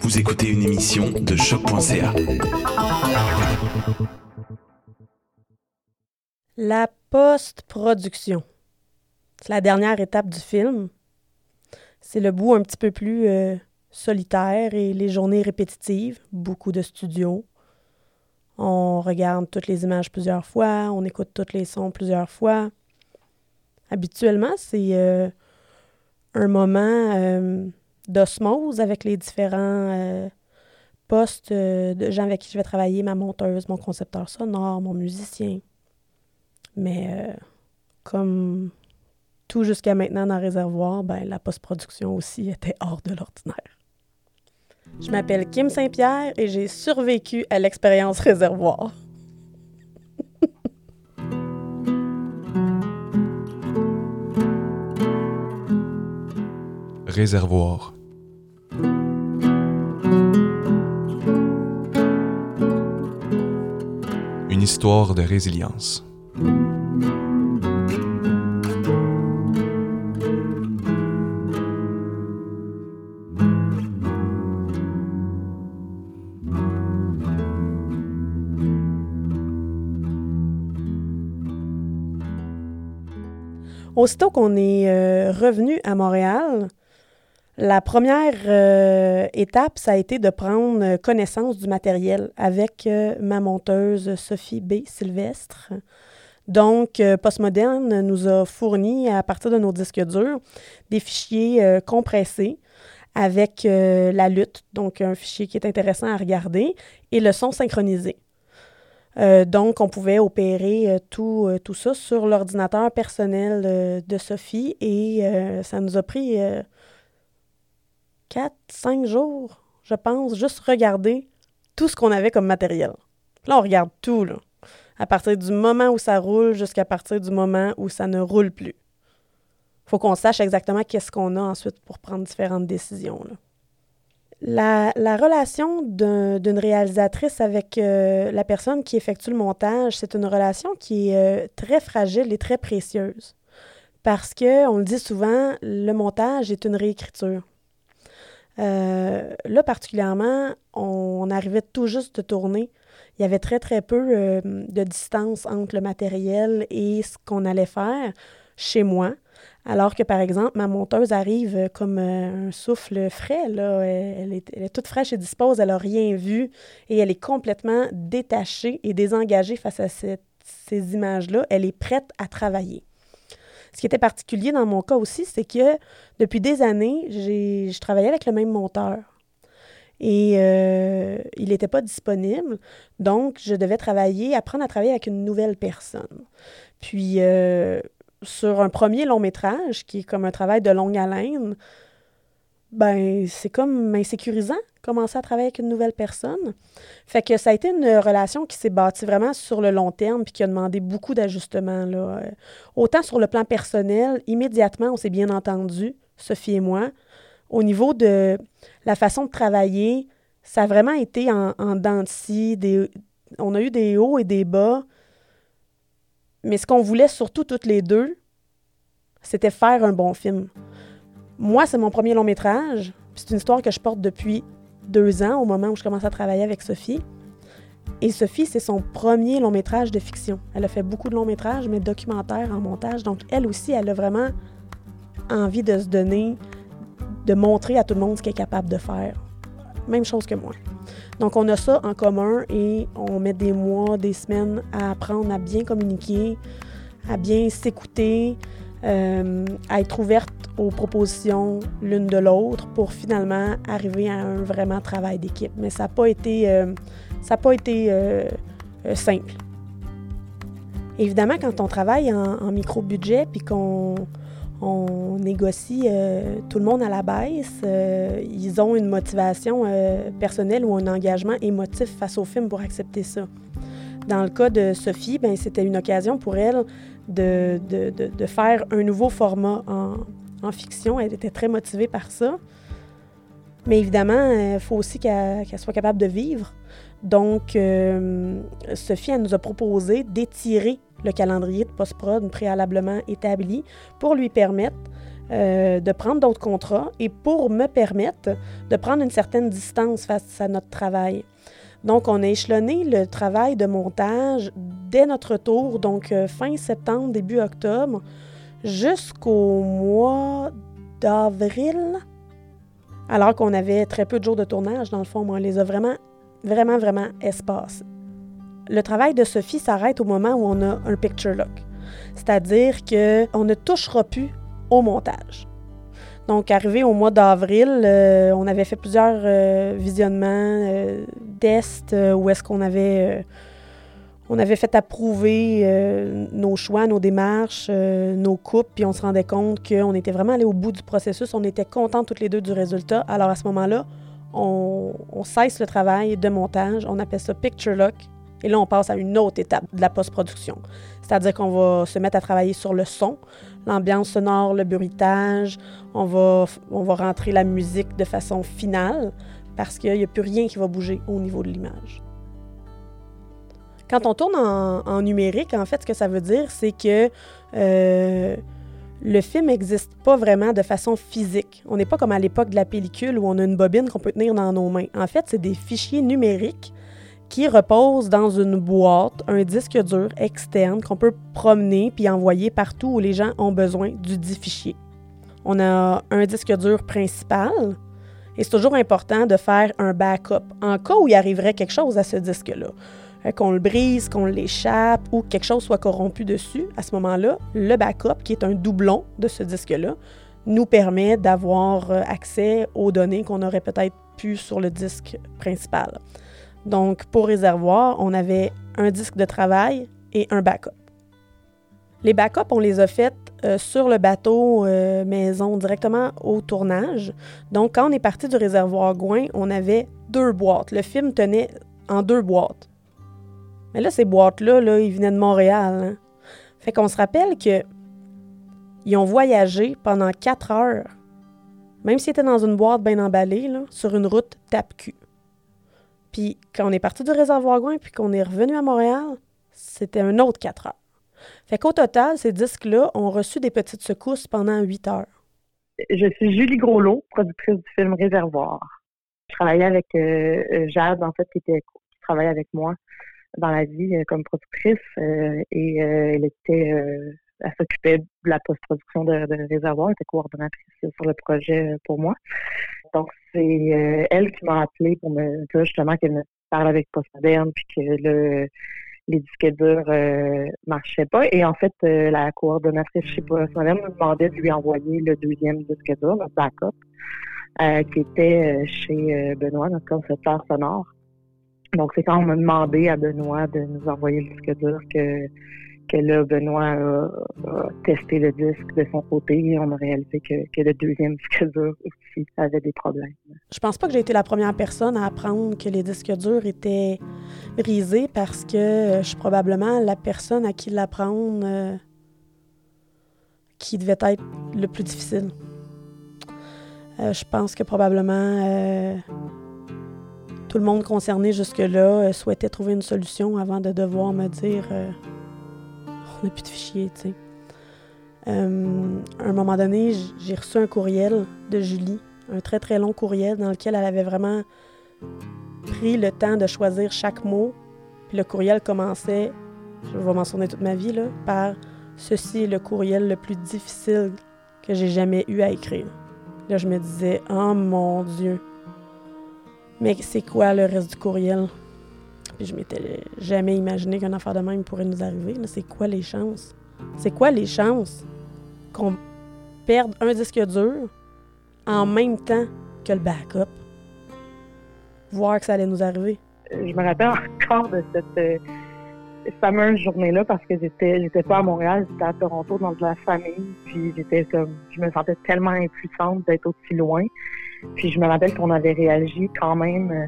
Vous écoutez une émission de choc.ca. La post-production. C'est la dernière étape du film. C'est le bout un petit peu plus euh, solitaire et les journées répétitives, beaucoup de studios. On regarde toutes les images plusieurs fois, on écoute tous les sons plusieurs fois. Habituellement, c'est euh, un moment euh, d'osmose avec les différents postes de gens avec qui je vais travailler, ma monteuse, mon concepteur sonore, mon musicien. Mais comme tout jusqu'à maintenant dans Réservoir, ben, la post-production aussi était hors de l'ordinaire. Je m'appelle Kim Saint-Pierre et j'ai survécu à l'expérience Réservoir. Une histoire de résilience. Aussitôt qu'on est euh, revenu à Montréal, la première euh, étape, ça a été de prendre connaissance du matériel avec euh, ma monteuse Sophie B. Sylvestre. Donc, Postmoderne nous a fourni, à partir de nos disques durs, des fichiers compressés avec la lutte, donc un fichier qui est intéressant à regarder, et le son synchronisé. Euh, donc, on pouvait opérer euh, tout, euh, tout ça sur l'ordinateur personnel de Sophie et ça nous a pris quatre, cinq jours, je pense, juste regarder tout ce qu'on avait comme matériel. Là, on regarde tout, là. À partir du moment où ça roule jusqu'à partir du moment où ça ne roule plus. faut qu'on sache exactement qu'est-ce qu'on a ensuite pour prendre différentes décisions. La, relation d'une réalisatrice avec euh, la personne qui effectue le montage, c'est une relation qui est euh, très fragile et très précieuse. Parce que, on le dit souvent, le montage est une réécriture. Euh, là, particulièrement, on, arrivait tout juste de tourner. Il y avait très, très peu de distance entre le matériel et ce qu'on allait faire chez moi. Alors que, par exemple, ma monteuse arrive euh, comme euh, un souffle frais. Là. Elle, est, toute fraîche et dispose, elle n'a rien vu et elle est complètement détachée et désengagée face à ces images-là. Elle est prête à travailler. Ce qui était particulier dans mon cas aussi, c'est que depuis des années, je travaillais avec le même monteur. Et euh, il n'était pas disponible. Donc, je devais travailler, apprendre à travailler avec une nouvelle personne. Puis, sur un premier long métrage, qui est comme un travail de longue haleine, ben c'est comme insécurisant commencer à travailler avec une nouvelle personne. Fait que ça a été une relation qui s'est bâtie vraiment sur le long terme puis qui a demandé beaucoup d'ajustements. Là. Euh, autant sur le plan personnel, immédiatement, on s'est bien entendu, Sophie et moi. Au niveau de la façon de travailler, ça a vraiment été en, en on a eu des hauts et des bas mais ce qu'on voulait surtout toutes les deux, c'était faire un bon film. Moi, c'est mon premier long métrage. C'est une histoire que je porte depuis deux ans, au moment où je commence à travailler avec Sophie. Et Sophie, c'est son premier long métrage de fiction. Elle a fait beaucoup de longs métrages, mais documentaires en montage. Donc, elle aussi, elle a vraiment envie de se donner, de montrer à tout le monde ce qu'elle est capable de faire. Même chose que moi. Donc, on a ça en commun et on met des mois, des semaines à apprendre à bien communiquer, à bien s'écouter, euh, à être ouverte aux propositions l'une de l'autre pour finalement arriver à un vraiment travail d'équipe. Mais ça n'a pas été, euh, ça pas été euh, simple. Évidemment, quand on travaille en, micro-budget puis qu'on on négocie tout le monde à la baisse. Ils ont une motivation personnelle ou un engagement émotif face au film pour accepter ça. Dans le cas de Sophie, ben, c'était une occasion pour elle de, de, faire un nouveau format en, en, fiction. Elle était très motivée par ça. Mais évidemment, il faut aussi qu'elle soit capable de vivre. Donc, Sophie, elle nous a proposé d'étirer le calendrier de post-prod préalablement établi pour lui permettre euh, de prendre d'autres contrats et pour me permettre de prendre une certaine distance face à notre travail. Donc, on a échelonné le travail de montage dès notre tour, donc euh, fin septembre, début octobre, jusqu'au mois d'avril, alors qu'on avait très peu de jours de tournage, dans le fond, on les a vraiment, vraiment, vraiment espacés. Le travail de Sophie s'arrête au moment où on a un picture lock, c'est-à-dire qu'on ne touchera plus au montage. Donc, arrivé au mois d'avril, euh, on avait fait plusieurs euh, visionnements, euh, tests, où est-ce qu'on avait, avait fait approuver nos choix, nos démarches, nos coupes, puis on se rendait compte qu'on était vraiment allé au bout du processus. On était contents toutes les deux du résultat. Alors, à ce moment-là, on, on cesse le travail de montage. On appelle ça Picture Lock. Et là, on passe à une autre étape de la post-production. C'est-à-dire qu'on va se mettre à travailler sur le son, l'ambiance sonore, le bruitage. On va, on rentrer la musique de façon finale parce qu'il n'y a plus rien qui va bouger au niveau de l'image. Quand on tourne en, numérique, en fait, ce que ça veut dire, c'est que euh, le film n'existe pas vraiment de façon physique. On n'est pas comme à l'époque de la pellicule où on a une bobine qu'on peut tenir dans nos mains. En fait, c'est des fichiers numériques qui repose dans une boîte, un disque dur externe qu'on peut promener puis envoyer partout où les gens ont besoin du dit fichier. On a un disque dur principal et c'est toujours important de faire un backup en cas où il arriverait quelque chose à ce disque-là. Euh, qu'on le brise, qu'on l'échappe ou que quelque chose soit corrompu dessus, à ce moment-là, le backup, qui est un doublon de ce disque-là, nous permet d'avoir euh, accès aux données qu'on aurait peut-être pu sur le disque principal. Donc, pour réservoir, on avait un disque de travail et un backup. Les backups, on les a faits euh, sur le bateau euh, maison directement au tournage. Donc, quand on est parti du réservoir Gouin, on avait deux boîtes. Le film tenait en deux boîtes. Mais là, ces boîtes-là, là, ils venaient de Montréal. Hein. Fait qu'on se rappelle que ils ont voyagé pendant quatre heures, même s'ils étaient dans une boîte bien emballée, sur une route tape-cul. Puis quand on est parti du réservoir Gouin puis qu'on est revenu à Montréal, c'était un autre quatre heures. Fait qu'au total, ces disques-là ont reçu des petites secousses pendant huit heures. Je suis Julie Groslot, productrice du film Réservoir. Je travaillais avec euh, euh, Jade, en fait, qui, était, travaillait avec moi dans la vie euh, comme productrice et elle était elle s'occupait de la post-production de, de, Réservoir, elle était coordonnatrice sur le projet pour moi. Donc, c'est euh, elle qui m'a appelé pour me dire justement qu'elle me parle avec Postmoderne puis que le, les disques durs euh, marchaient pas. Et en fait, euh, la coordonnatrice chez Postmoderne me demandait de lui envoyer le deuxième disque dur, le backup, euh, qui était chez Benoît, notre concepteur sonore. Donc, c'est quand on m'a demandé à Benoît de nous envoyer le disque dur que que là, Benoît a, testé le disque de son côté et on a réalisé que, le deuxième disque dur aussi avait des problèmes. Je pense pas que j'ai été la première personne à apprendre que les disques durs étaient brisés parce que je suis probablement la personne à qui l'apprendre euh, qui devait être le plus difficile. Euh, je pense que probablement euh, tout le monde concerné jusque-là souhaitait trouver une solution avant de devoir me dire on n'a plus de fichiers, tu sais. Euh, à un moment donné, j'ai reçu un courriel de Julie, un très très long courriel dans lequel elle avait vraiment pris le temps de choisir chaque mot. Puis le courriel commençait, je vais mentionner toute ma vie, là, par Ceci est le courriel le plus difficile que j'ai jamais eu à écrire. Là, je me disais, oh mon Dieu. Mais c'est quoi le reste du courriel? Puis je m'étais jamais imaginé qu'un affaire de même pourrait nous arriver. C'est quoi les chances? C'est quoi les chances qu'on perde un disque dur en même temps que le backup? Voir que ça allait nous arriver. Je me rappelle encore de cette euh, fameuse journée-là parce que j'étais pas à Montréal, j'étais à Toronto dans de la famille, puis j'étais comme je me sentais tellement impuissante d'être aussi loin. Puis je me rappelle qu'on avait réagi quand même euh,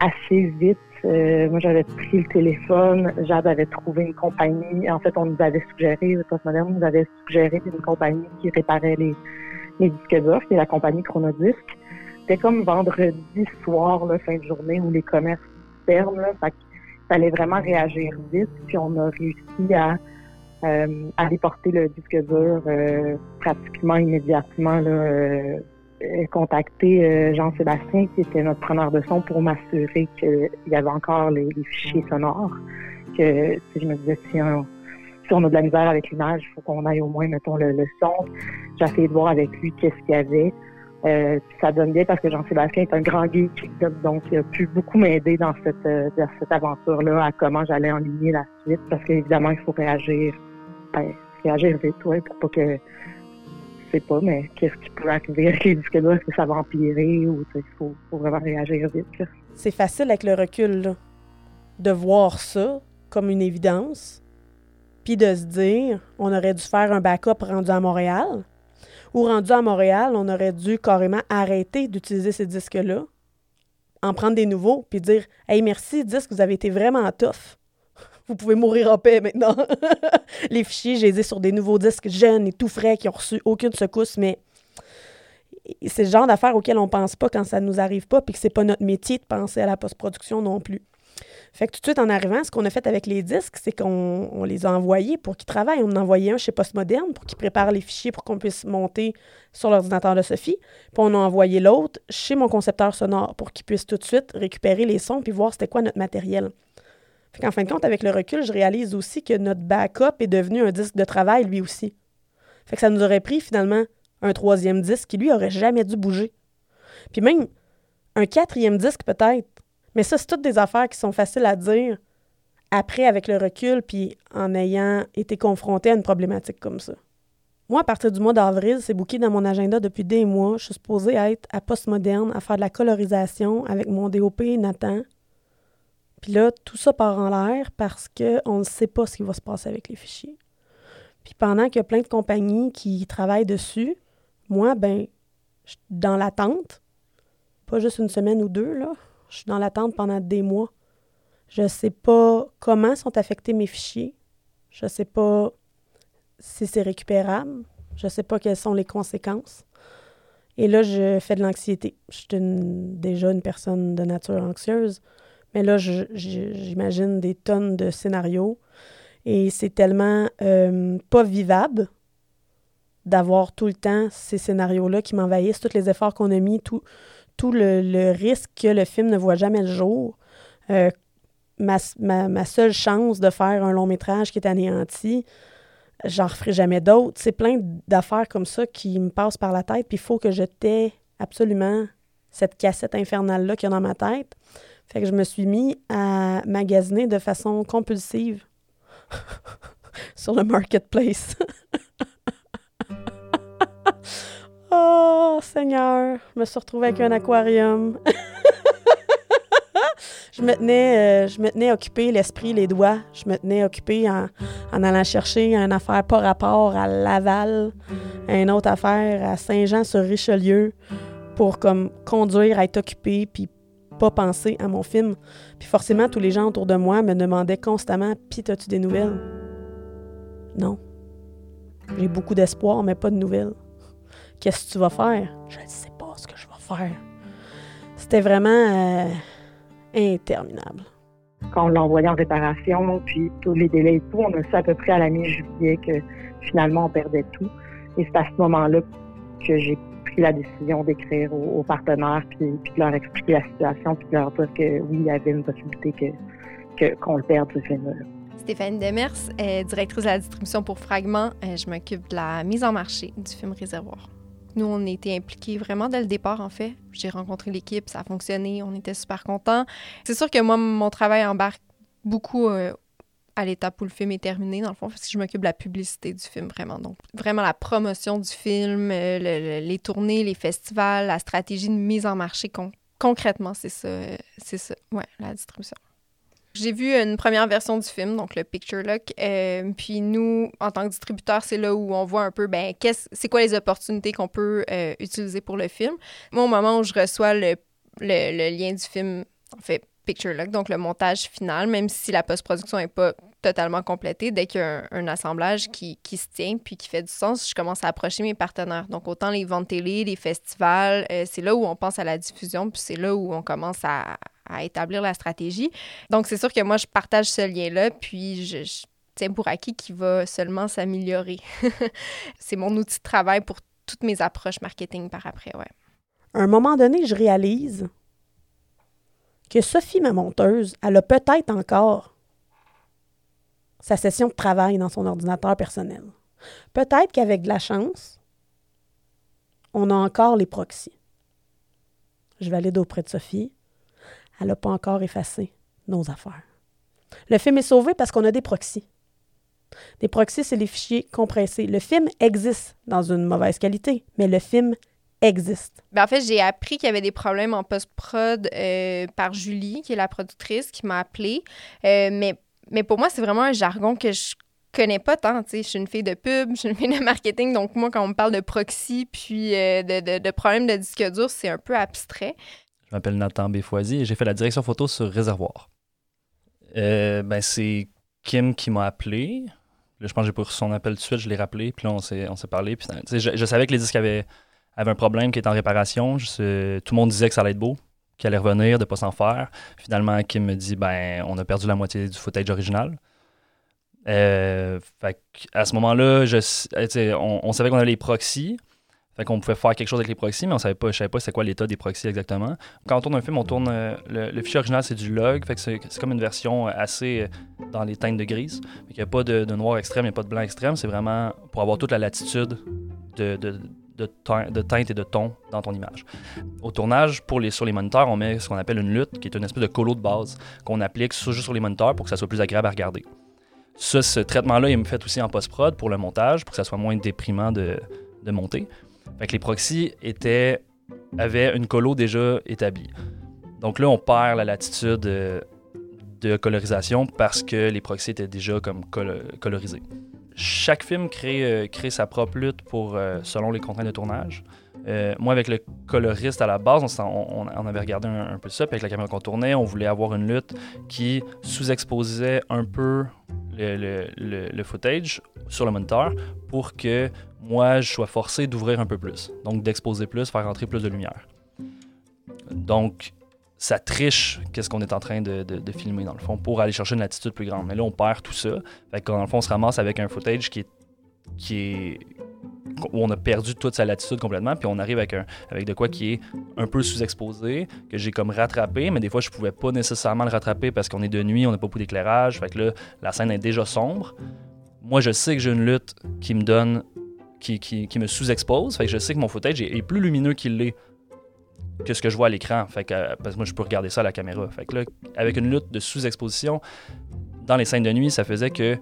assez vite euh, moi, j'avais pris le téléphone, Jade avait trouvé une compagnie. En fait, on nous avait suggéré, le Postmoderne nous avait suggéré une compagnie qui réparait les, disques durs, qui est la compagnie Chronodisc. C'était comme vendredi soir, là, fin de journée, où les commerces ferment. Là, fait fallait vraiment réagir vite. Puis on a réussi à euh, à déporter le disque dur euh, pratiquement immédiatement. Là, euh, contacter Jean-Sébastien, qui était notre preneur de son, pour m'assurer qu'il y avait encore les, fichiers sonores. Que je me disais, si on, si on a de la misère avec l'image, il faut qu'on aille au moins, mettons, le, le son. J'ai essayé de voir avec lui qu'est-ce qu'il y avait. Euh, ça donne bien parce que Jean-Sébastien est un grand geek, donc il a pu beaucoup m'aider dans cette, dans cette aventure-là, à comment j'allais enligner la suite, parce qu'évidemment, il faut réagir ben, réagir vite, ouais, pour pas que sais pas, mais qu'est-ce qui peut arriver avec les disques Est-ce que ça va empirer ou il faut, faut, vraiment réagir vite? C'est facile avec le recul de voir ça comme une évidence, puis de se dire on aurait dû faire un backup rendu à Montréal, ou rendu à Montréal, on aurait dû carrément arrêter d'utiliser ces disques-là, en prendre des nouveaux, puis dire Hey, merci, disque, vous avez été vraiment tough vous pouvez mourir en paix maintenant. les fichiers, j'ai les sur des nouveaux disques jeunes et tout frais qui ont reçu aucune secousse, mais c'est le genre d'affaires auxquelles on pense pas quand ça nous arrive pas, puis que c'est pas notre métier de penser à la post-production non plus. Fait que tout de suite en arrivant, ce qu'on a fait avec les disques, c'est qu'on les a envoyés pour qu'ils travaillent. On en a un chez Postmoderne pour qu'ils préparent les fichiers pour qu'on puisse monter sur l'ordinateur de Sophie. Puis on a envoyé l'autre chez mon concepteur sonore pour qu'il puisse tout de suite récupérer les sons puis voir c'était quoi notre matériel. Fait qu'en fin de compte, avec le recul, je réalise aussi que notre backup est devenu un disque de travail, lui aussi. Fait que ça nous aurait pris finalement un troisième disque qui, lui, aurait jamais dû bouger. Puis même un quatrième disque peut-être. Mais ça, c'est toutes des affaires qui sont faciles à dire après avec le recul, puis en ayant été confronté à une problématique comme ça. Moi, à partir du mois d'avril, c'est booké dans mon agenda depuis des mois. Je suis supposée être à Postmoderne, à faire de la colorisation avec mon DOP Nathan. Puis là, tout ça part en l'air parce qu'on ne sait pas ce qui va se passer avec les fichiers. Puis pendant qu'il y a plein de compagnies qui travaillent dessus, moi, ben, je suis dans l'attente. Pas juste une semaine ou deux, là. Je suis dans l'attente pendant des mois. Je ne sais pas comment sont affectés mes fichiers. Je ne sais pas si c'est récupérable. Je ne sais pas quelles sont les conséquences. Et là, je fais de l'anxiété. Je suis déjà une personne de nature anxieuse. Mais là, j'imagine des tonnes de scénarios. Et c'est tellement euh, pas vivable d'avoir tout le temps ces scénarios-là qui m'envahissent, tous les efforts qu'on a mis, tout, le, risque que le film ne voit jamais le jour. Euh, ma, ma, seule chance de faire un long métrage qui est anéanti, j'en referai jamais d'autres. C'est plein d'affaires comme ça qui me passent par la tête, puis il faut que je tais absolument cette cassette infernale-là qu'il y a dans ma tête. Fait que je me suis mis à magasiner de façon compulsive sur le marketplace. oh, Seigneur, je me suis retrouvée avec un aquarium. je me tenais, euh, je me tenais occupé l'esprit, les doigts. Je me tenais occupé en, en, allant chercher une affaire par rapport à Laval, une autre affaire à Saint-Jean-sur-Richelieu pour comme conduire, être occupé, puis pas penser à mon film. Puis forcément, tous les gens autour de moi me demandaient constamment Pis, as-tu des nouvelles Non. J'ai beaucoup d'espoir, mais pas de nouvelles. Qu'est-ce que tu vas faire? Je ne sais pas ce que je vais faire. C'était vraiment euh, interminable. Quand on l'a envoyé en réparation, puis tous les délais et tout, on a su à peu près à la mi-juillet que finalement on perdait tout. Et c'est à ce moment-là que j'ai pris la décision d'écrire aux, partenaires, puis, de leur expliquer la situation, puis de leur dire que oui, il y avait une possibilité que, qu'on le perde, ce film-là. Stéphanie Demers, est directrice de la distribution pour Fragment. Euh, je m'occupe de la mise en marché du film Réservoir. Nous, on était impliqués vraiment dès le départ, en fait. J'ai rencontré l'équipe, ça a fonctionné, on était super contents. C'est sûr que moi, mon travail embarque beaucoup euh, à l'étape où le film est terminé, dans le fond, parce que je m'occupe de la publicité du film, vraiment. Donc, vraiment la promotion du film, euh, les tournées, les festivals, la stratégie de mise en marché. concrètement, c'est ça, c'est ça, ouais, la distribution. J'ai vu une première version du film, donc le Picture Look. Euh, puis nous, en tant que distributeur, c'est là où on voit un peu, ben, c'est quoi les opportunités qu'on peut euh, utiliser pour le film. Moi, au moment où je reçois le, le, le lien du film, en fait, donc le montage final, même si la post-production n'est pas totalement complétée, dès qu'il y a un, assemblage qui, qui, se tient puis qui fait du sens, je commence à approcher mes partenaires. Donc, autant les ventes télé, les festivals, euh, c'est là où on pense à la diffusion, puis c'est là où on commence à, établir la stratégie. Donc, c'est sûr que moi, je partage ce lien-là, puis je, Tiens Bouraki qui va seulement s'améliorer. c'est mon outil de travail pour toutes mes approches marketing par après, ouais. À un moment donné, je réalise que Sophie, ma monteuse, elle a peut-être encore sa session de travail dans son ordinateur personnel. Peut-être qu'avec de la chance, on a encore les proxys. Je valide auprès de Sophie. Elle n'a pas encore effacé nos affaires. Le film est sauvé parce qu'on a des proxys. Des proxys, c'est les fichiers compressés. Le film existe dans une mauvaise qualité, mais le film existe. Ben en fait, j'ai appris qu'il y avait des problèmes en post-prod euh, par Julie, qui est la productrice, qui m'a appelé. Euh, mais, mais pour moi, c'est vraiment un jargon que je connais pas tant. Je suis une fille de pub, je suis une fille de marketing. Donc, moi, quand on me parle de proxy puis euh, de, de, de problèmes de disque dur, c'est un peu abstrait. Je m'appelle Nathan Béfoisy et j'ai fait la direction photo sur Réservoir. ben, c'est Kim qui m'a appelé. Là, je pense que j'ai pas reçu son appel tout de suite, je l'ai rappelé, puis là, on s'est, on s'est parlé. Puis, je, je, savais que les disques avaient, avaient un problème qui était en réparation. Tout le monde disait que ça allait être beau, qu'il allait revenir, de pas s'en faire. Finalement, Kim me dit ben, on a perdu la moitié du footage original. Euh, fait à ce moment-là, je, on, savait qu'on avait les proxys. Fait qu'on pouvait faire quelque chose avec les proxys, mais on savait pas, je savais pas c'est quoi l'état des proxys exactement. Quand on tourne un film, on tourne euh, le, fichier original, c'est du log, fait c'est, comme une version assez euh, dans les teintes de grise. Il n'y a pas de, noir extrême, il n'y a pas de blanc extrême. C'est vraiment pour avoir toute la latitude de, de, de, teinte et de ton dans ton image. Au tournage, pour les, sur les moniteurs, on met ce qu'on appelle une lutte, qui est une espèce de colo de base qu'on applique juste sur les moniteurs pour que ça soit plus agréable à regarder. Ce traitement-là, il me fait aussi en post-prod pour le montage, pour que ça soit moins déprimant de, de monter. Fait les proxys avaient une colo déjà établie. Donc là, on perd la latitude de, de colorisation parce que les proxys étaient déjà comme colorisés. Chaque film crée, euh, crée sa propre lutte pour, euh, selon les contraintes de tournage. Euh, moi, avec le coloriste à la base, on, avait regardé un, peu ça. Puis avec la caméra qu'on tournait, on voulait avoir une lutte qui sous-exposait un peu le, le, le, footage sur le moniteur pour que moi, je sois forcé d'ouvrir un peu plus. Donc, d'exposer plus, faire rentrer plus de lumière. Donc, ça triche qu'est-ce qu'on est en train de, filmer, dans le fond, pour aller chercher une latitude plus grande. Mais là, on perd tout ça. Fait que, dans le fond, on se ramasse avec un footage qui est, qui est où on a perdu toute sa latitude complètement, puis on arrive avec, un, avec de quoi qui est un peu sous-exposé, que j'ai comme rattrapé, mais des fois je pouvais pas nécessairement le rattraper parce qu'on est de nuit, on n'a pas beaucoup d'éclairage, fait que là, la scène est déjà sombre. Moi, je sais que j'ai une lutte qui me donne, qui, qui, qui me sous-expose, fait que je sais que mon footage est, plus lumineux qu'il l'est que ce que je vois à l'écran, fait que, parce que moi je peux regarder ça à la caméra. Fait que là, avec une lutte de sous-exposition, dans les scènes de nuit, ça faisait que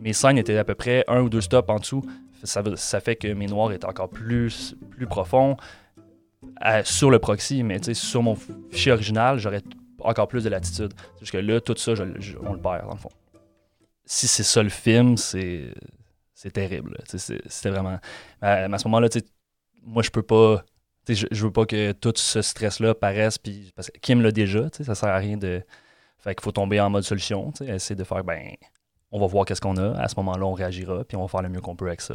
mes scènes étaient à peu près un ou deux stops en dessous ça, fait que mes noirs étaient encore plus, plus profonds sur le proxy, mais sur mon fichier original, j'aurais encore plus de latitude. Parce que là, tout ça, on le perd, dans le fond. Si c'est ça le film, c'est terrible. C'était vraiment. À, à ce moment-là, moi, je peux pas. Je, je veux pas que tout ce stress-là paraisse, puis parce que Kim l'a déjà, ça sert à rien de. Fait qu'il faut tomber en mode solution, essayer de faire, ben, on va voir qu'est-ce qu'on a. À ce moment-là, on réagira, puis on va faire le mieux qu'on peut avec ça.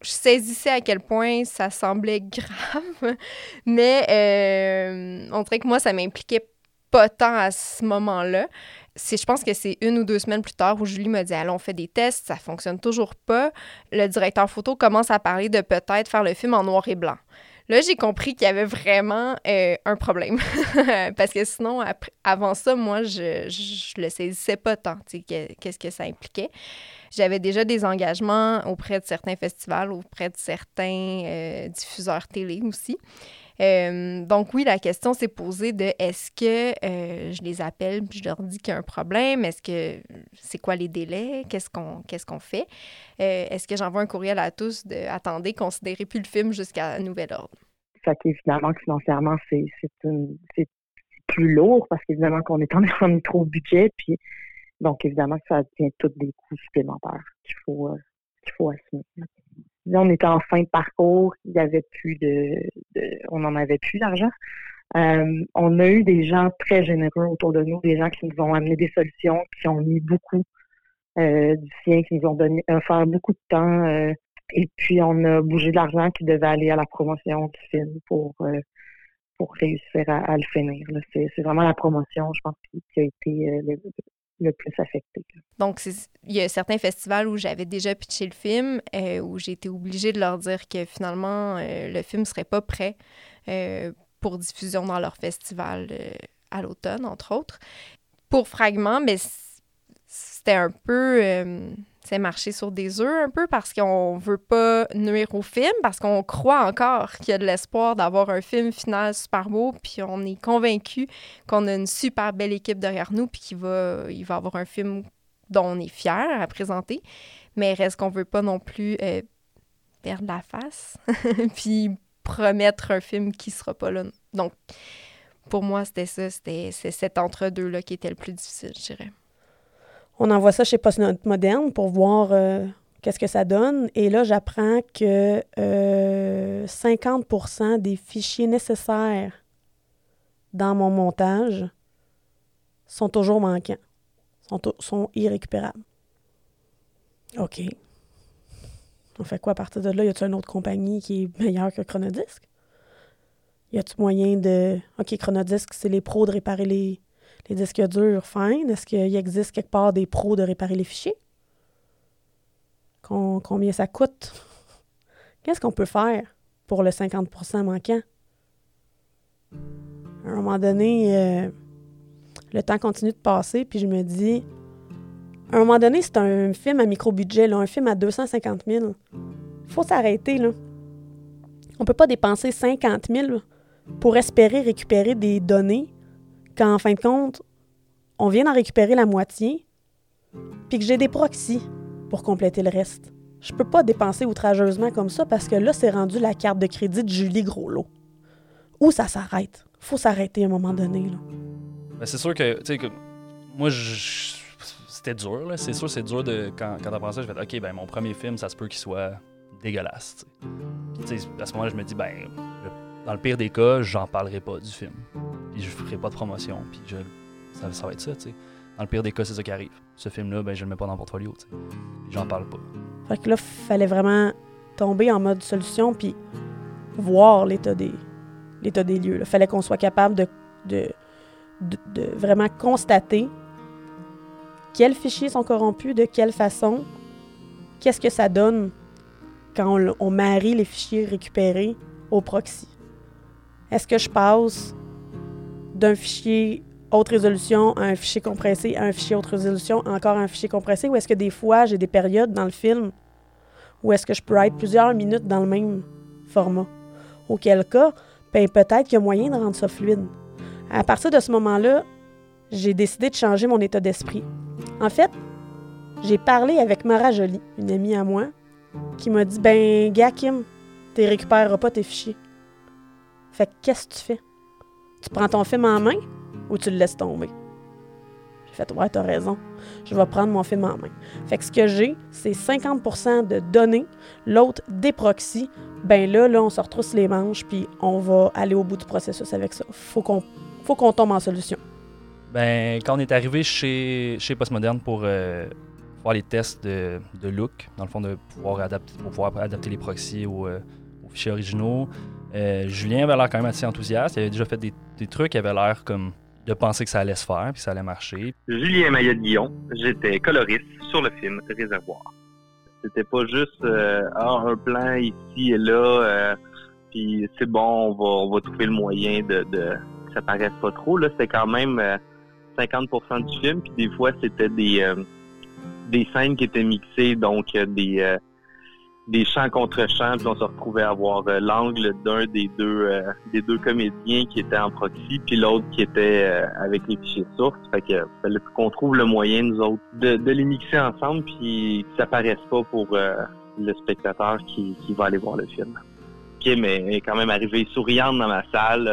Je saisissais à quel point ça semblait grave, mais euh, on dirait que moi, ça m'impliquait pas tant à ce moment-là. Je pense que c'est une ou deux semaines plus tard où Julie m'a dit Allons, on fait des tests, ça fonctionne toujours pas. Le directeur photo commence à parler de peut-être faire le film en noir et blanc. Là, j'ai compris qu'il y avait vraiment euh, un problème. Parce que sinon, avant ça, moi, je, je, le saisissais pas tant, qu'est-ce que ça impliquait. J'avais déjà des engagements auprès de certains festivals, auprès de certains euh, diffuseurs télé aussi. Euh, donc oui, la question s'est posée de est-ce que je les appelle je leur dis qu'il y a un problème, est-ce que c'est quoi les délais, qu'est-ce qu'on qu'est-ce qu'on fait, est-ce que j'envoie un courriel à tous de attendez, considérez plus le film jusqu'à nouvel ordre? Fait qu'évidemment que financièrement, c'est plus lourd parce qu'évidemment qu'on est en, en trop budget. Puis donc évidemment que ça tient tous des coûts supplémentaires qu'il faut euh, qu'il faut assumer. On était en fin de parcours, il y avait plus de, on n'en avait plus d'argent. Euh, on a eu des gens très généreux autour de nous, des gens qui nous ont amené des solutions, qui ont mis beaucoup euh, du sien, qui nous ont donné offert beaucoup de temps, et puis, on a bougé de l'argent qui devait aller à la promotion du film pour, euh, réussir à, le finir. C'est vraiment la promotion, je pense, qui, a été euh, le plus affecté. Donc, il y a certains festivals où j'avais déjà pitché le film, euh, où j'ai été obligée de leur dire que finalement, euh, le film serait pas prêt euh, pour diffusion dans leur festival à l'automne, entre autres. Pour Fragment, mais c'était un peu c'est marcher sur des œufs un peu parce qu'on veut pas nuire au film, parce qu'on croit encore qu'il y a de l'espoir d'avoir un film final super beau, puis on est convaincu qu'on a une super belle équipe derrière nous, puis qu'il va, il va avoir un film dont on est fier à présenter. Mais reste qu'on veut pas non plus euh, perdre la face, puis promettre un film qui sera pas là. Donc, pour moi, c'était ça, c'était cet entre-deux-là qui était le plus difficile, je dirais. On envoie ça chez Postmoderne pour voir euh, qu'est-ce que ça donne. Et là, j'apprends que 50% euh, des fichiers nécessaires dans mon montage sont toujours manquants, sont, sont irrécupérables. OK. On fait quoi à partir de là? Y a-t-il une autre compagnie qui est meilleure que Chronodisc? Y a-t-il moyen de. OK, Chronodisc, c'est les pros de réparer les, les disques durs, fine. Est-ce qu'il existe quelque part des pros de réparer les fichiers? combien ça coûte? Qu'est-ce qu'on peut faire pour le 50% manquant? À un moment donné, euh, le temps continue de passer, puis je me dis, à un moment donné, c'est un film à micro-budget, un film à 250 000. faut s'arrêter, là. On peut pas dépenser 50 000 pour espérer récupérer des données quand, en fin de compte, on vient d'en récupérer la moitié, puis que j'ai des proxys pour compléter le reste. Je peux pas dépenser outrageusement comme ça parce que là, c'est rendu la carte de crédit de Julie Groslot. Où ça s'arrête? Faut s'arrêter à un moment donné. Là. Ben, c'est sûr que, tu sais, que moi, c'était dur. C'est sûr, c'est dur de. Quand, quand t'as je fait, OK, ben mon premier film, ça se peut qu'il soit dégueulasse. À ce moment-là, je me dis, ben, dans le pire des cas, j'en parlerai pas du film. Puis, je ferai pas de promotion. Puis, ça, va être ça, tu sais. Dans le pire des cas, c'est ça qui arrive. Ce film-là, ben, je le mets pas dans le portfolio, tu sais. J'en parle pas. Fait que là, fallait vraiment tomber en mode solution puis voir l'état des, l'état des lieux. Il fallait qu'on soit capable de, de, de, vraiment constater quels fichiers sont corrompus, de quelle façon, qu'est-ce que ça donne quand on marie les fichiers récupérés au proxy. Est-ce que je passe d'un fichier haute résolution un fichier compressé un fichier haute résolution, encore un fichier compressé, ou est-ce que des fois, j'ai des périodes dans le film où est-ce que je peux être plusieurs minutes dans le même format? Auquel cas, ben, peut-être qu'il y a moyen de rendre ça fluide. À partir de ce moment-là, j'ai décidé de changer mon état d'esprit. En fait, j'ai parlé avec Mara Jolie, une amie à moi, qui m'a dit Ben, gars, Kim, tu récupéreras pas tes fichiers. Fait qu'est-ce que tu fais? Tu prends ton film en main, ou tu le laisses tomber? J'ai fait, ouais, t'as raison. Je vais prendre mon film en main. Fait que ce que j'ai, c'est 50% de données, l'autre des proxys. Ben là, là, on se retrousse les manches, puis on va aller au bout du processus avec ça. Faut qu'on faut qu'on tombe en solution. Ben, quand on est arrivé chez, chez Postmoderne pour euh, faire les tests de, de, look, dans le fond, de pouvoir adapter, pour pouvoir adapter les proxys aux, euh, aux fichiers originaux, euh, Julien avait l'air quand même assez enthousiaste. Il avait déjà fait des, trucs, il avait l'air comme de penser que ça allait se faire puis ça allait marcher. Julien Maillet-Guillon, j'étais coloriste sur le film Réservoir. C'était pas juste euh, ah, un plan ici et là, euh, puis c'est bon, on va, on va trouver le moyen de, de que ça paraisse pas trop. Là, c'était quand même 50% euh, du film, puis des fois c'était des des scènes qui étaient mixées, donc des des chants contre chants, puis on se retrouvait à avoir euh, l'angle d'un des deux euh, des deux comédiens qui était en proxy, puis l'autre qui était euh, avec les fichiers sources. Fait que fallait qu'on trouve le moyen, nous autres, de, de les mixer ensemble, puis que ça paraisse pas pour le spectateur qui, qui va aller voir le film. Kim est, quand même arrivée souriante dans ma salle,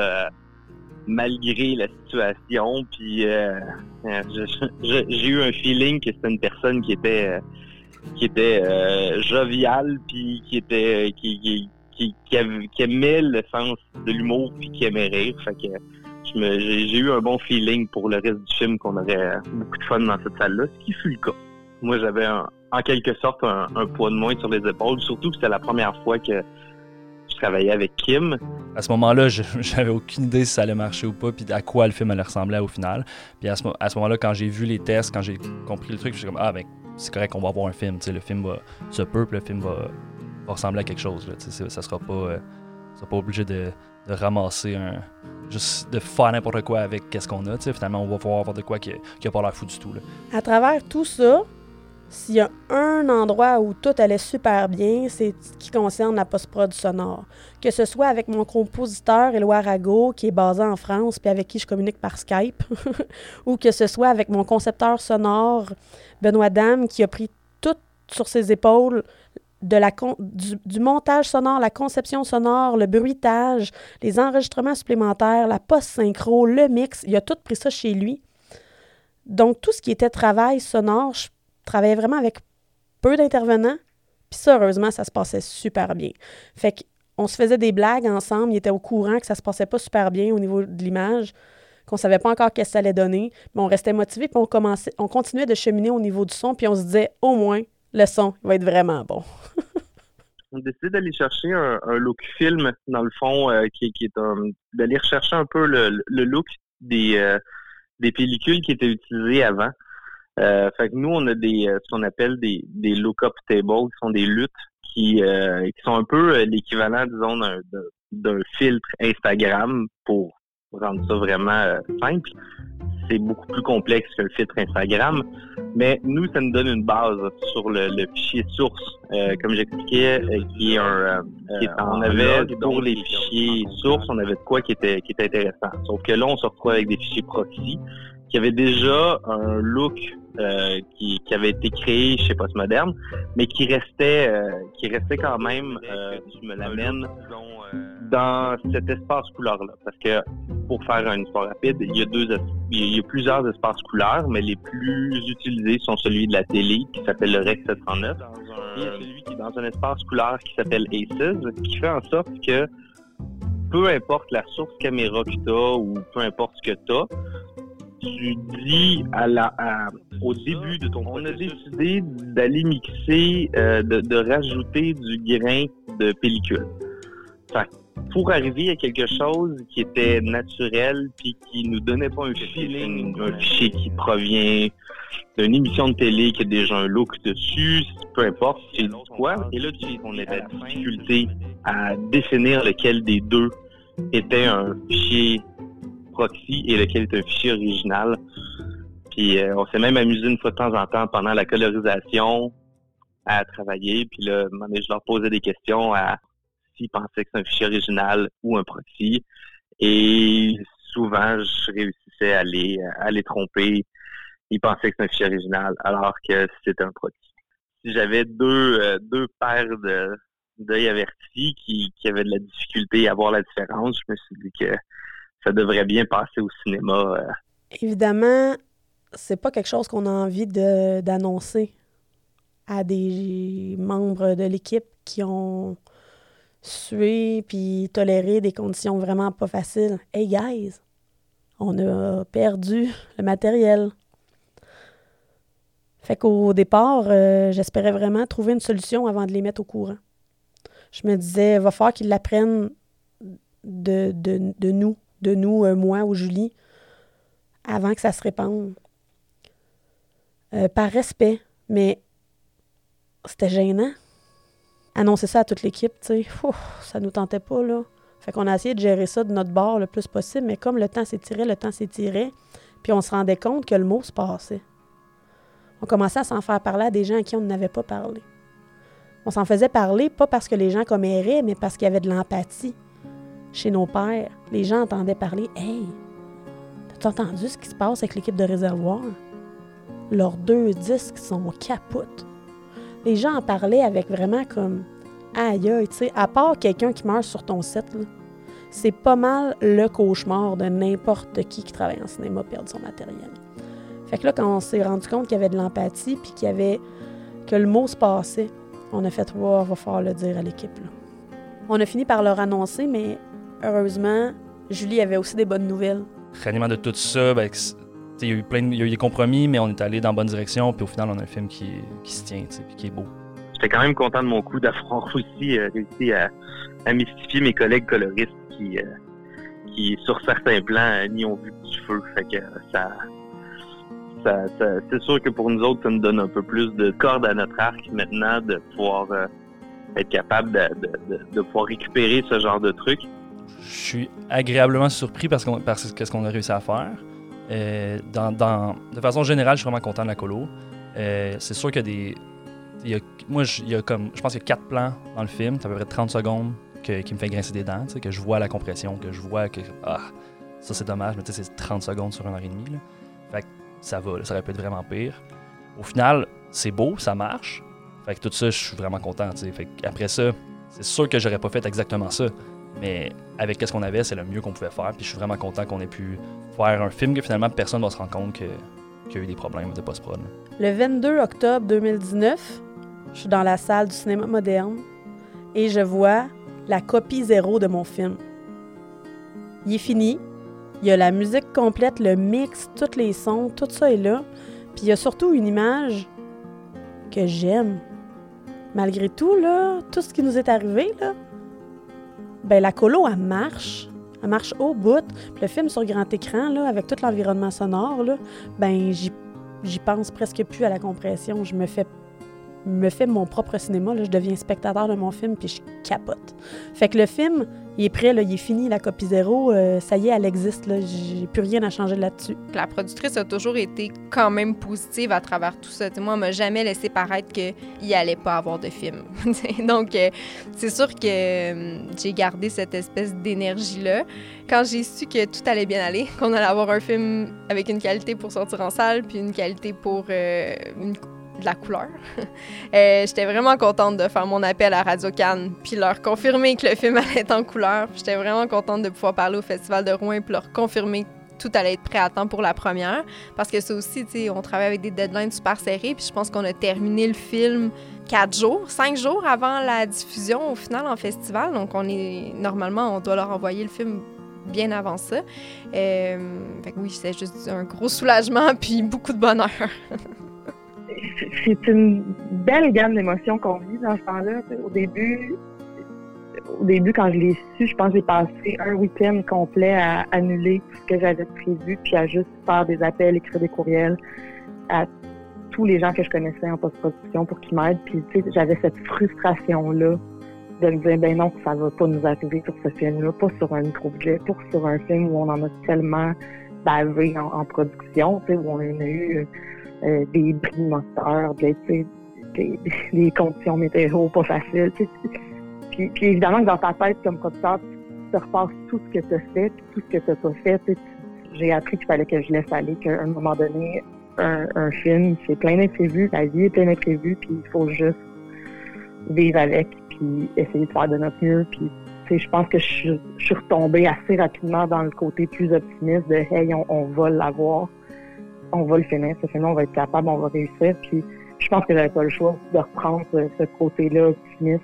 malgré la situation, puis j'ai eu un feeling que c'était une personne qui était qui était euh, jovial puis qui était qui, qui, qui, aimait le sens de l'humour puis qui aimait rire. Que j'ai eu un bon feeling pour le reste du film qu'on aurait beaucoup de fun dans cette salle-là, ce qui fut le cas. Moi, j'avais en quelque sorte un, poids de moins sur les épaules, surtout que c'était la première fois que travaillais avec Kim. À ce moment-là, je- j'avais aucune idée si ça allait marcher ou pas, puis à quoi le film allait ressembler au final. Puis à ce, ce moment-là, quand j'ai vu les tests, quand j'ai compris le truc, je suis comme, ah, ben, c'est correct, on va avoir un film. Le film va se peut, le film va, ressembler à quelque chose. Là, ça sera pas, euh, ça sera pas obligé de, ramasser un. Juste de faire n'importe quoi avec qu'est-ce qu'on a. Finalement, on va pouvoir avoir de quoi qui, qui a pas l'air fou du tout. Là. À travers tout ça, s'il y a un endroit où tout allait super bien, c'est ce qui concerne la post-prod sonore. Que ce soit avec mon compositeur Éloi Rago, qui est basé en France, puis avec qui je communique par Skype, ou que ce soit avec mon concepteur sonore Benoît Dame, qui a pris tout sur ses épaules de la du, du montage sonore, la conception sonore, le bruitage, les enregistrements supplémentaires, la post-synchro, le mix. Il a tout pris ça chez lui. Donc, tout ce qui était travail sonore, je travaillais vraiment avec peu d'intervenants. Puis ça, heureusement, ça se passait super bien. Fait qu'on se faisait des blagues ensemble. Il était au courant que ça se passait pas super bien au niveau de l'image, qu'on savait pas encore qu'est-ce que ça allait donner. Mais on restait motivés, puis on, commençait, on continuait de cheminer au niveau du son, puis on se disait, au moins, le son va être vraiment bon. On décide d'aller chercher un, look film, dans le fond, euh, qui, est d'aller rechercher un peu le, le look des, euh, des pellicules qui étaient utilisées avant. Euh, fait que nous, on a des euh, ce qu'on appelle des, des look-up tables, qui sont des luttes qui, euh, qui sont un peu euh, l'équivalent, disons, d'un, filtre Instagram pour rendre ça vraiment euh, simple. C'est beaucoup plus complexe qu'un filtre Instagram. Mais nous, ça nous donne une base sur le, le fichier source, euh, comme j'expliquais, euh, qui est un. euh, qui est- on avait pour les fichiers sources, on avait de quoi qui était qui était intéressant. Sauf que là, on se retrouve avec des fichiers proxy qui avaient déjà un look euh, qui, qui avait été créé chez Postmoderne, mais qui restait euh, qui restait quand même. euh, tu me l'amènes dans cet espace couleur-là. Parce que pour faire une histoire rapide, il y a deux il y a plusieurs espaces couleurs, mais les plus utilisés sont celui de la télé qui s'appelle le Rec 709 et celui qui est dans un espace couleur qui s'appelle ACES, qui fait en sorte que peu importe la source caméra que tu as ou peu importe ce que tu as, tu dis à la, à- au début de ton On a décidé d'aller mixer, euh, de, de rajouter du grain de pellicule. Fait pour arriver à quelque chose qui était naturel puis qui nous donnait pas un feeling, un fichier qui provient d'une émission de télé qui a déjà un look dessus, peu importe, c'est quoi. Et là, tu on a la difficulté à définir lequel des deux était un fichier proxy et lequel est un fichier original. Puis euh, on s'est même amusé une fois de temps en temps pendant la colorisation à travailler. Puis là, je leur posais des questions à s'ils pensaient que c'est un fichier original ou un proxy. Et souvent, je réussissais à les, tromper. Ils pensaient que c'était un fichier original alors que c'était un proxy. Si j'avais deux, euh, deux paires de d'œil avertis qui, qui avaient de la difficulté à voir la différence, je me suis dit que ça devrait bien passer au cinéma. euh, Évidemment, c'est pas quelque chose qu'on a envie de- d'annoncer à des membres de l'équipe qui ont sué puis toléré des conditions vraiment pas faciles. Hey guys, on a perdu le matériel. Fait qu'au départ, euh, j'espérais vraiment trouver une solution avant de les mettre au courant. Je me disais, va falloir qu'ils l'apprennent de, de nous, de nous, euh, moi ou Julie, avant que ça se répande. Euh, par respect, mais c'était gênant. Annoncer ça à toute l'équipe, tu sais, ça nous tentait pas, là. Fait qu'on a essayé de gérer ça de notre bord le plus possible, mais comme le temps s'étirait, le temps s'étirait, puis on se rendait compte que le mot se passait. On commençait à s'en faire parler à des gens à qui on n'avait pas parlé. On s'en faisait parler, pas parce que les gens comméraient, mais parce qu'il y avait de l'empathie chez nos pères. Les gens entendaient parler Hey, t'as entendu ce qui se passe avec l'équipe de réservoir? Leurs deux disques sont capotes. Les gens en parlaient avec vraiment comme aïe tu sais, à part quelqu'un qui meurt sur ton set, c'est pas mal le cauchemar de n'importe qui qui travaille en cinéma perdre son matériel. Fait que là, quand on s'est rendu compte qu'il y avait de l'empathie puis qu'il y avait que le mot se passait, on a fait voir, va falloir le dire à l'équipe. On a fini par leur annoncer, mais heureusement, Julie avait aussi des bonnes nouvelles. Raniement de tout ça, ben, que il y a eu plein de, il y a eu des compromis, mais on est allé dans la bonne direction, puis au final, on a un film qui, qui se tient, puis qui est beau. j'étais quand même content de mon coup d'avoir aussi euh, réussi à, à, mystifier mes collègues coloristes qui, euh, qui sur certains plans, n'y ont vu du feu. Fait que ça, ça, c'est sûr que pour nous autres, ça nous donne un peu plus de corde à notre arc maintenant de pouvoir être capable de, de, de, pouvoir récupérer ce genre de trucs. Je suis agréablement surpris parce, que ce qu'on a réussi à faire. Euh, de façon générale, je suis vraiment content de la colo. Euh, c'est sûr qu'il y a des. Moi, il y a comme, je pense qu'il y a quatre plans dans le film, ça à peu près 30 secondes que, qui me fait grincer des dents, que je vois la compression, que je vois que. Ah, ça c'est dommage, mais c'est 30 secondes sur une heure et demie. Fait que ça va, ça aurait pu être vraiment pire. Au final, c'est beau, ça marche. Fait que tout ça, je suis vraiment content. Fait après ça, c'est sûr que j'aurais pas fait exactement ça. Mais avec ce qu'on avait, c'est le mieux qu'on pouvait faire. Puis je suis vraiment content qu'on ait pu faire un film que finalement personne va se rendre compte qu'il y a eu des problèmes de post-prod. Le 22 octobre 2019, je suis dans la salle du cinéma moderne et je vois la copie zéro de mon film. Il est fini. Il y a la musique complète, le mix, tous les sons, tout ça est là. Puis il y a surtout une image que j'aime. Malgré tout, là, tout ce qui nous est arrivé, là, ben la colo, elle marche. Elle marche au bout. le film sur grand écran, avec tout l'environnement sonore, là, ben j'y pense presque plus à la compression. Je me fais me fais mon propre cinéma. Là, je deviens spectateur de mon film, puis je capote. Fait que le film, il est prêt, là, il est fini, la copie zéro. Euh, ça y est, elle existe. J'ai plus rien à changer là-dessus. La productrice a toujours été quand même positive à travers tout ça. moi, elle m'a jamais laissé paraître qu'il allait pas avoir de film. Donc, euh, c'est sûr que euh, j'ai gardé cette espèce d'énergie-là. Quand j'ai su que tout allait bien aller, qu'on allait avoir un film avec une qualité pour sortir en salle, puis une qualité pour une de la couleur. Euh, j'étais vraiment contente de faire mon appel à Radio Cannes, puis leur confirmer que le film allait être en couleur. J'étais vraiment contente de pouvoir parler au Festival de Rouen, puis leur confirmer que tout allait être prêt à temps pour la première. Parce que ça aussi, tu sais, on travaille avec des deadlines super serrés, puis je pense qu'on a terminé le film quatre jours, cinq jours avant la diffusion au final en festival. Donc, on est normalement, on doit leur envoyer le film bien avant ça. Euh, fait que oui, c'est juste un gros soulagement puis beaucoup de bonheur. C'est une belle gamme d'émotions qu'on vit dans ce temps-là. Au début, au début, quand je l'ai su, je pense que j'ai passé un week-end complet à annuler tout ce que j'avais prévu, puis à juste faire des appels, écrire des courriels à tous les gens que je connaissais en post-production pour qu'ils m'aident. Puis, tu sais, j'avais cette frustration-là de me dire, ben non, ça va pas nous arriver sur ce film-là, pas sur un micro-budget, pas sur un film où on en a tellement bavé en, production, tu sais, où on a eu euh, des bris moteurs, des, des, des, conditions météo pas faciles. Puis, puis, évidemment que dans ta tête, comme producteur, tu te repasses tout ce que tu as fait, tout ce que tu n'as pas fait. J'ai appris qu'il fallait que je laisse aller, qu'à un moment donné, un, un film, c'est plein d'imprévus, la vie est plein d'imprévus, puis il faut juste vivre avec, puis essayer de faire de notre mieux. Puis, je pense que je, je, suis retombée assez rapidement dans le côté plus optimiste de « Hey, on, on va l'avoir » on va le finir, ce film on va être capable, on va réussir. Puis je pense que j'avais pas le choix de reprendre ce, côté-là optimiste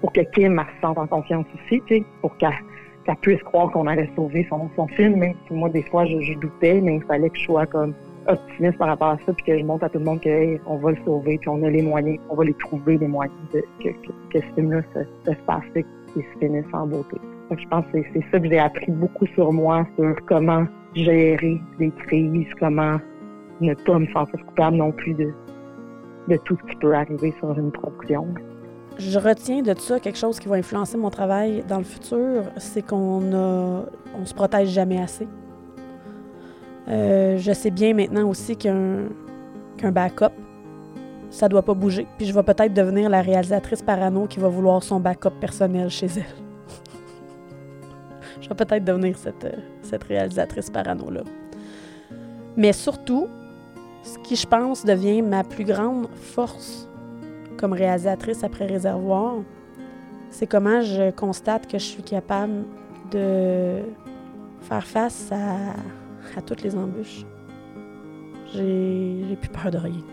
pour que Kim se sente en confiance aussi, pour qu'elle puisse croire qu'on allait sauver son, film, même si moi, des fois, je, doutais, mais il fallait que je sois comme optimiste par rapport à ça, puis que je montre à tout le monde que on va le sauver, puis on a les moyens, on va les trouver, les moyens de, que, que, ce film-là se, se passe et se finisse en beauté. je pense que c'est ça que j'ai appris beaucoup sur moi, sur comment gérer des crises, comment ne pas me sentir coupable non plus de, tout ce qui peut arriver sur une production. Je retiens de ça quelque chose qui va influencer mon travail dans le futur, c'est qu'on on se protège jamais assez. Euh, je sais bien maintenant aussi qu'un qu'un backup, ça doit pas bouger. Puis je vais peut-être devenir la réalisatrice parano qui va vouloir son backup personnel chez elle. Je vais peut-être devenir cette, cette réalisatrice parano-là. Mais surtout, ce qui, je pense, devient ma plus grande force comme réalisatrice après Réservoir, c'est comment je constate que je suis capable de faire face à, toutes les embûches. J'ai plus peur de rien.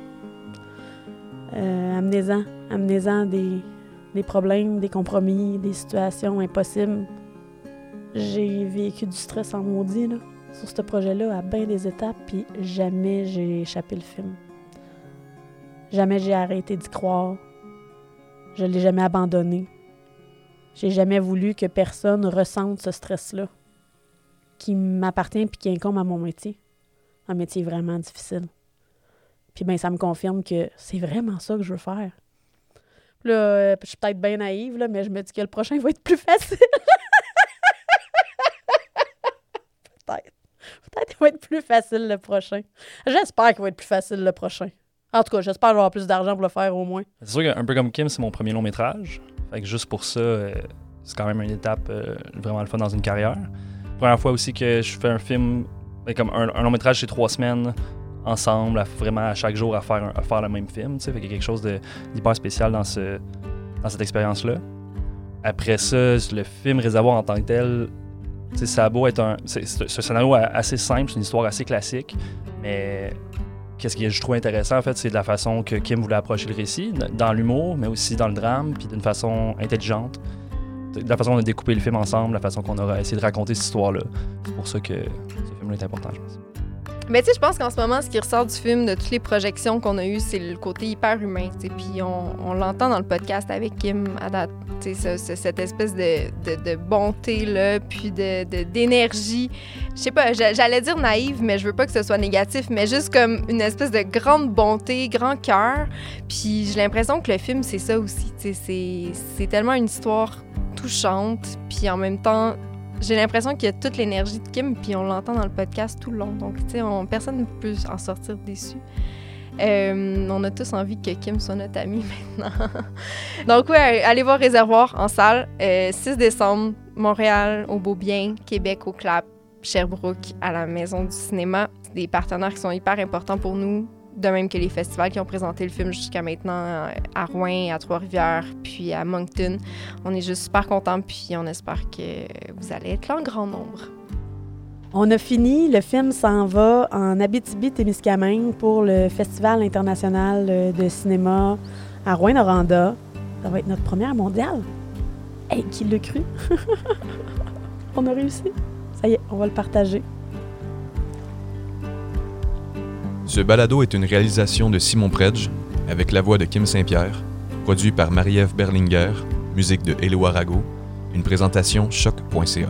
Euh, amenez-en, des problèmes, des compromis, des situations impossibles. J'ai vécu du stress en maudit, là sur ce projet-là à bien des étapes, puis jamais j'ai échappé le film. Jamais j'ai arrêté d'y croire. Je l'ai jamais abandonné. J'ai jamais voulu que personne ressente ce stress-là qui m'appartient puis qui incombe à mon métier. Un métier vraiment difficile. Puis ben ça me confirme que c'est vraiment ça que je veux faire. Là, euh, je suis peut-être bien naïve, là, mais je me dis que le prochain va être plus facile. peut-être. Peut-être qu'il va être plus facile le prochain. J'espère qu'il va être plus facile le prochain. En tout cas, j'espère avoir plus d'argent pour le faire au moins. C'est sûr qu'un peu comme Kim, c'est mon premier long métrage. Fait que juste pour ça, euh, c'est quand même une étape euh, vraiment le fun dans une carrière. Première fois aussi que je fais un film, ben, comme un, long métrage, c'est trois semaines ensemble, vraiment à chaque jour à faire, à faire le même film. Fait qu'il y a quelque chose d'hyper spécial dans, dans cette expérience-là. Après ça, le film Réservoir en tant que tel, tu sais, ça a beau. C'est un scénario assez simple, c'est une histoire assez classique, mais qu'est-ce que je trouve intéressant, en fait, c'est de la façon que Kim voulait approcher le récit, dans l'humour, mais aussi dans le drame, puis d'une façon intelligente. De la façon qu'on a découpé le film ensemble, la façon qu'on aura essayé de raconter cette histoire-là. C'est pour ça que ce film-là est important, je pense. Mais tu sais, je pense qu'en ce moment, ce qui ressort du film, de toutes les projections qu'on a eues, c'est le côté hyper humain. Puis on, on l'entend dans le podcast avec Kim à date. ce- ce- cette espèce de, de, de bonté, là, puis de- de- d'énergie. je sais pas, j'a- j'allais dire naïve, mais je veux pas que ce soit négatif, mais juste comme une espèce de grande bonté, grand cœur. Puis j'ai l'impression que le film, c'est ça aussi. c'est tellement une histoire touchante, puis en même temps j'ai l'impression qu'il y a toute l'énergie de Kim, puis on l'entend dans le podcast tout le long. Donc, tu sais, on- personne ne peut en sortir déçu. Euh, on a tous envie que Kim soit notre amie maintenant. Donc, ouais, allez voir Réservoir en salle. Euh, 6 décembre, Montréal, au Beaubien, Québec, au Clap, Sherbrooke, à la Maison du cinéma. Des partenaires qui sont hyper importants pour nous, de même que les festivals qui ont présenté le film jusqu'à maintenant euh, à Rouen, à Trois-Rivières, puis à Moncton. On est juste super contents, puis on espère que vous allez être là en grand nombre. On a fini, le film s'en va en Abitibi-Témiscamingue pour le Festival international euh, de cinéma à Rouen-Noranda. Ça va être notre première mondiale. Hey, qui l'a cru? on a réussi. Ça y est, on va le partager. Ce balado est une réalisation de Simon Predge, avec la voix de Kim Saint-Pierre, produit par Marie-Ève Berlinger, musique de Hello Arago, une présentation choc.ca.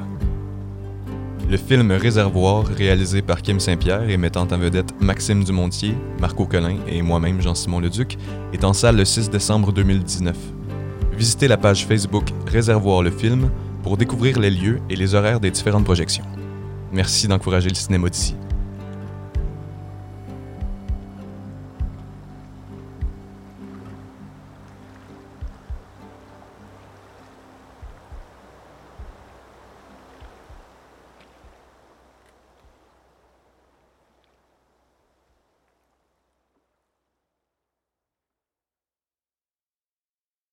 Le film Réservoir, réalisé par Kim Saint-Pierre et mettant en vedette Maxime Dumontier, Marco Collin et moi-même Jean-Simon Leduc, est en salle le 6 décembre 2019. Visitez la page Facebook Réservoir le film pour découvrir les lieux et les horaires des différentes projections. Merci d'encourager le cinéma d'ici.